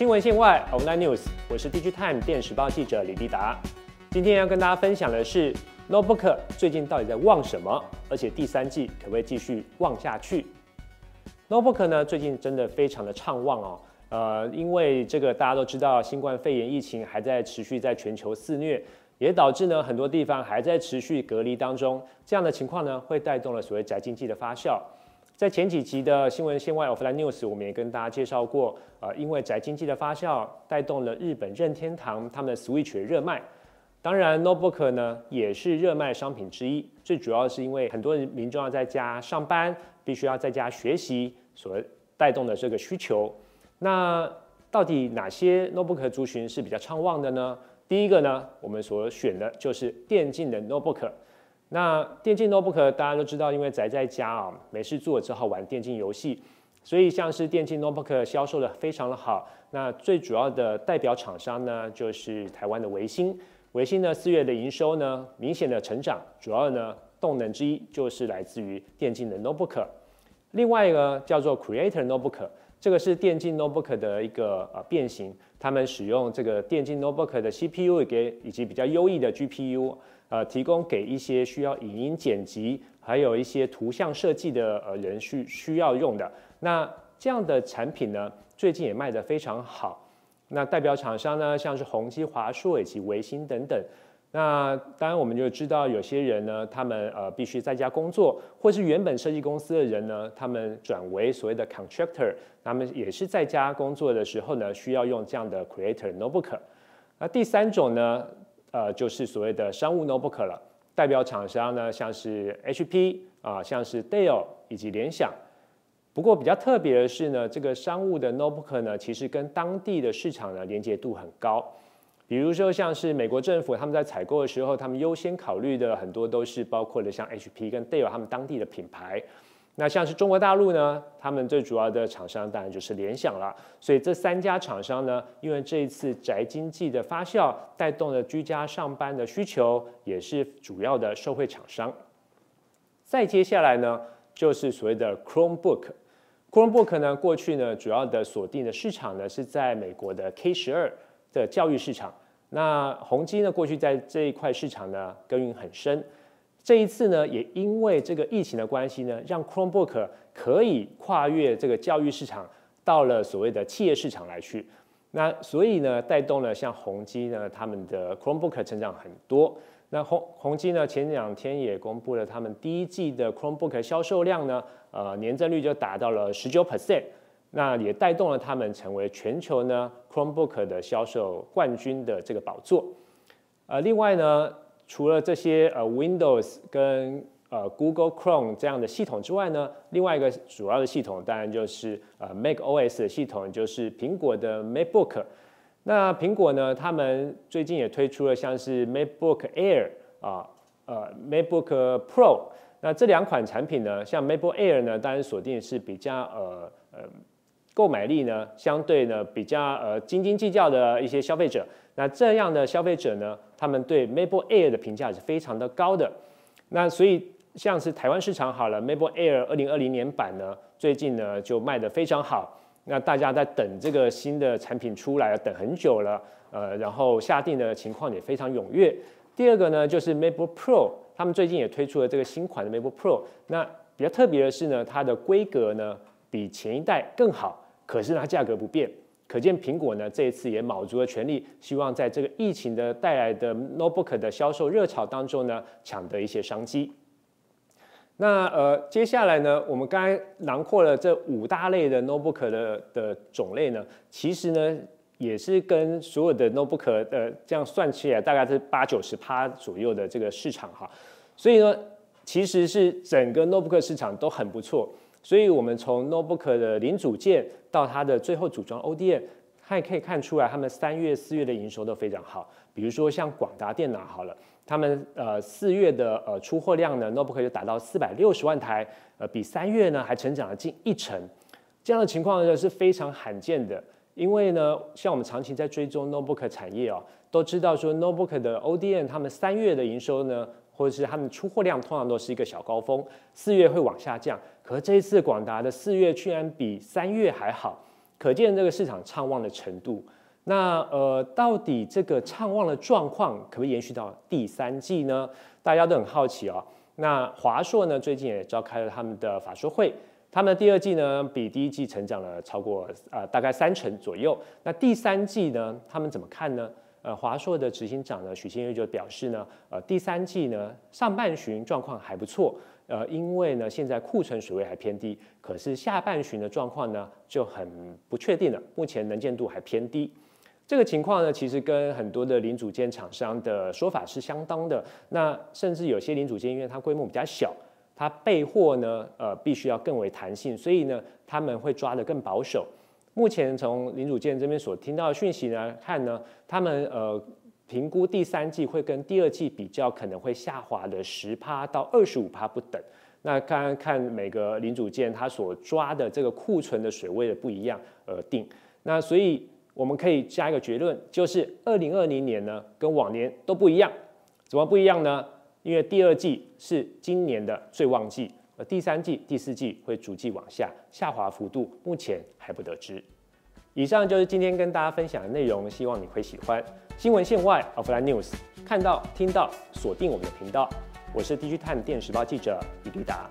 新闻线外，Online News，我是 DG Time 电视报记者李立达。今天要跟大家分享的是 Notebook 最近到底在旺什么，而且第三季可不可以继续旺下去？Notebook 呢，最近真的非常的畅旺哦。呃，因为这个大家都知道，新冠肺炎疫情还在持续在全球肆虐，也导致呢很多地方还在持续隔离当中。这样的情况呢，会带动了所谓宅经济的发酵。在前几集的新闻线外 Offline News，我们也跟大家介绍过，呃，因为宅经济的发酵，带动了日本任天堂他们的 Switch 热卖。当然，Notebook 呢也是热卖商品之一。最主要是因为很多人民众要在家上班，必须要在家学习，所带动的这个需求。那到底哪些 Notebook 族群是比较畅旺的呢？第一个呢，我们所选的就是电竞的 Notebook。那电竞 notebook 大家都知道，因为宅在家啊，没事做只好玩电竞游戏，所以像是电竞 notebook 销售的非常的好。那最主要的代表厂商呢，就是台湾的维新。维新呢四月的营收呢明显的成长，主要呢动能之一就是来自于电竞的 notebook。另外一个叫做 creator notebook，这个是电竞 notebook 的一个呃变形，他们使用这个电竞 notebook 的 CPU 给以及比较优异的 GPU。呃，提供给一些需要影音剪辑，还有一些图像设计的呃人需需要用的。那这样的产品呢，最近也卖得非常好。那代表厂商呢，像是宏基、华硕以及维新等等。那当然我们就知道，有些人呢，他们呃必须在家工作，或是原本设计公司的人呢，他们转为所谓的 contractor，他们也是在家工作的时候呢，需要用这样的 creator notebook。那第三种呢？呃，就是所谓的商务 notebook 了。代表厂商呢，像是 HP 啊，像是 Dell 以及联想。不过比较特别的是呢，这个商务的 notebook 呢，其实跟当地的市场呢连接度很高。比如说像是美国政府他们在采购的时候，他们优先考虑的很多都是包括了像 HP 跟 Dell 他们当地的品牌。那像是中国大陆呢，他们最主要的厂商当然就是联想了。所以这三家厂商呢，因为这一次宅经济的发酵，带动了居家上班的需求，也是主要的受惠厂商。再接下来呢，就是所谓的 Chromebook。Chromebook 呢，过去呢主要的锁定的市场呢是在美国的 K 十二的教育市场。那宏基呢，过去在这一块市场呢耕耘很深。这一次呢，也因为这个疫情的关系呢，让 Chromebook 可以跨越这个教育市场，到了所谓的企业市场来去。那所以呢，带动了像宏基呢，他们的 Chromebook 成长很多。那宏宏基呢，前两天也公布了他们第一季的 Chromebook 销售量呢，呃，年增率就达到了十九 percent。那也带动了他们成为全球呢 Chromebook 的销售冠军的这个宝座。呃，另外呢。除了这些呃 Windows 跟呃 Google Chrome 这样的系统之外呢，另外一个主要的系统当然就是呃 Mac OS 的系统，就是苹果的 MacBook。那苹果呢，他们最近也推出了像是 MacBook Air 啊，呃 MacBook Pro。那这两款产品呢，像 MacBook Air 呢，当然锁定是比较呃呃购买力呢相对呢比较呃斤斤计较的一些消费者。那这样的消费者呢，他们对 MacBook Air 的评价是非常的高的。那所以像是台湾市场好了，MacBook Air 二零二零年版呢，最近呢就卖得非常好。那大家在等这个新的产品出来，等很久了，呃，然后下定的情况也非常踊跃。第二个呢，就是 MacBook Pro，他们最近也推出了这个新款的 MacBook Pro。那比较特别的是呢，它的规格呢比前一代更好，可是它价格不变。可见苹果呢这一次也卯足了全力，希望在这个疫情的带来的 notebook 的销售热潮当中呢，抢得一些商机。那呃，接下来呢，我们刚才囊括了这五大类的 notebook 的的种类呢，其实呢也是跟所有的 notebook 的这样算起来，大概是八九十趴左右的这个市场哈。所以呢，其实是整个 notebook 市场都很不错。所以，我们从 notebook 的零组件到它的最后组装 ODM，它也可以看出来，他们三月、四月的营收都非常好。比如说像广达电脑好了，他们呃四月的呃出货量呢，notebook 就达到四百六十万台，呃比三月呢还成长了近一成。这样的情况呢是非常罕见的，因为呢，像我们长期在追踪 notebook 产业哦，都知道说 notebook 的 ODM 他们三月的营收呢。或者是他们出货量通常都是一个小高峰，四月会往下降。可是这一次广达的四月居然比三月还好，可见这个市场畅旺的程度。那呃，到底这个畅旺的状况可不可以延续到第三季呢？大家都很好奇哦。那华硕呢，最近也召开了他们的法说会，他们的第二季呢，比第一季成长了超过呃大概三成左右。那第三季呢，他们怎么看呢？呃，华硕的执行长呢，许新月就表示呢，呃，第三季呢上半旬状况还不错，呃，因为呢现在库存水位还偏低，可是下半旬的状况呢就很不确定了，目前能见度还偏低。这个情况呢，其实跟很多的零组件厂商的说法是相当的。那甚至有些零组件，因为它规模比较小，它备货呢，呃，必须要更为弹性，所以呢，他们会抓得更保守。目前从林主建这边所听到的讯息来看呢，他们呃评估第三季会跟第二季比较，可能会下滑的十趴到二十五趴不等。那看看每个零组件它所抓的这个库存的水位的不一样而定。那所以。我们可以加一个结论，就是二零二零年呢，跟往年都不一样。怎么不一样呢？因为第二季是今年的最旺季，而第三季、第四季会逐季往下，下滑幅度目前还不得知。以上就是今天跟大家分享的内容，希望你会喜欢。新闻线外 （Offline News），看到、听到，锁定我们的频道。我是 DG 探电时报记者李立达。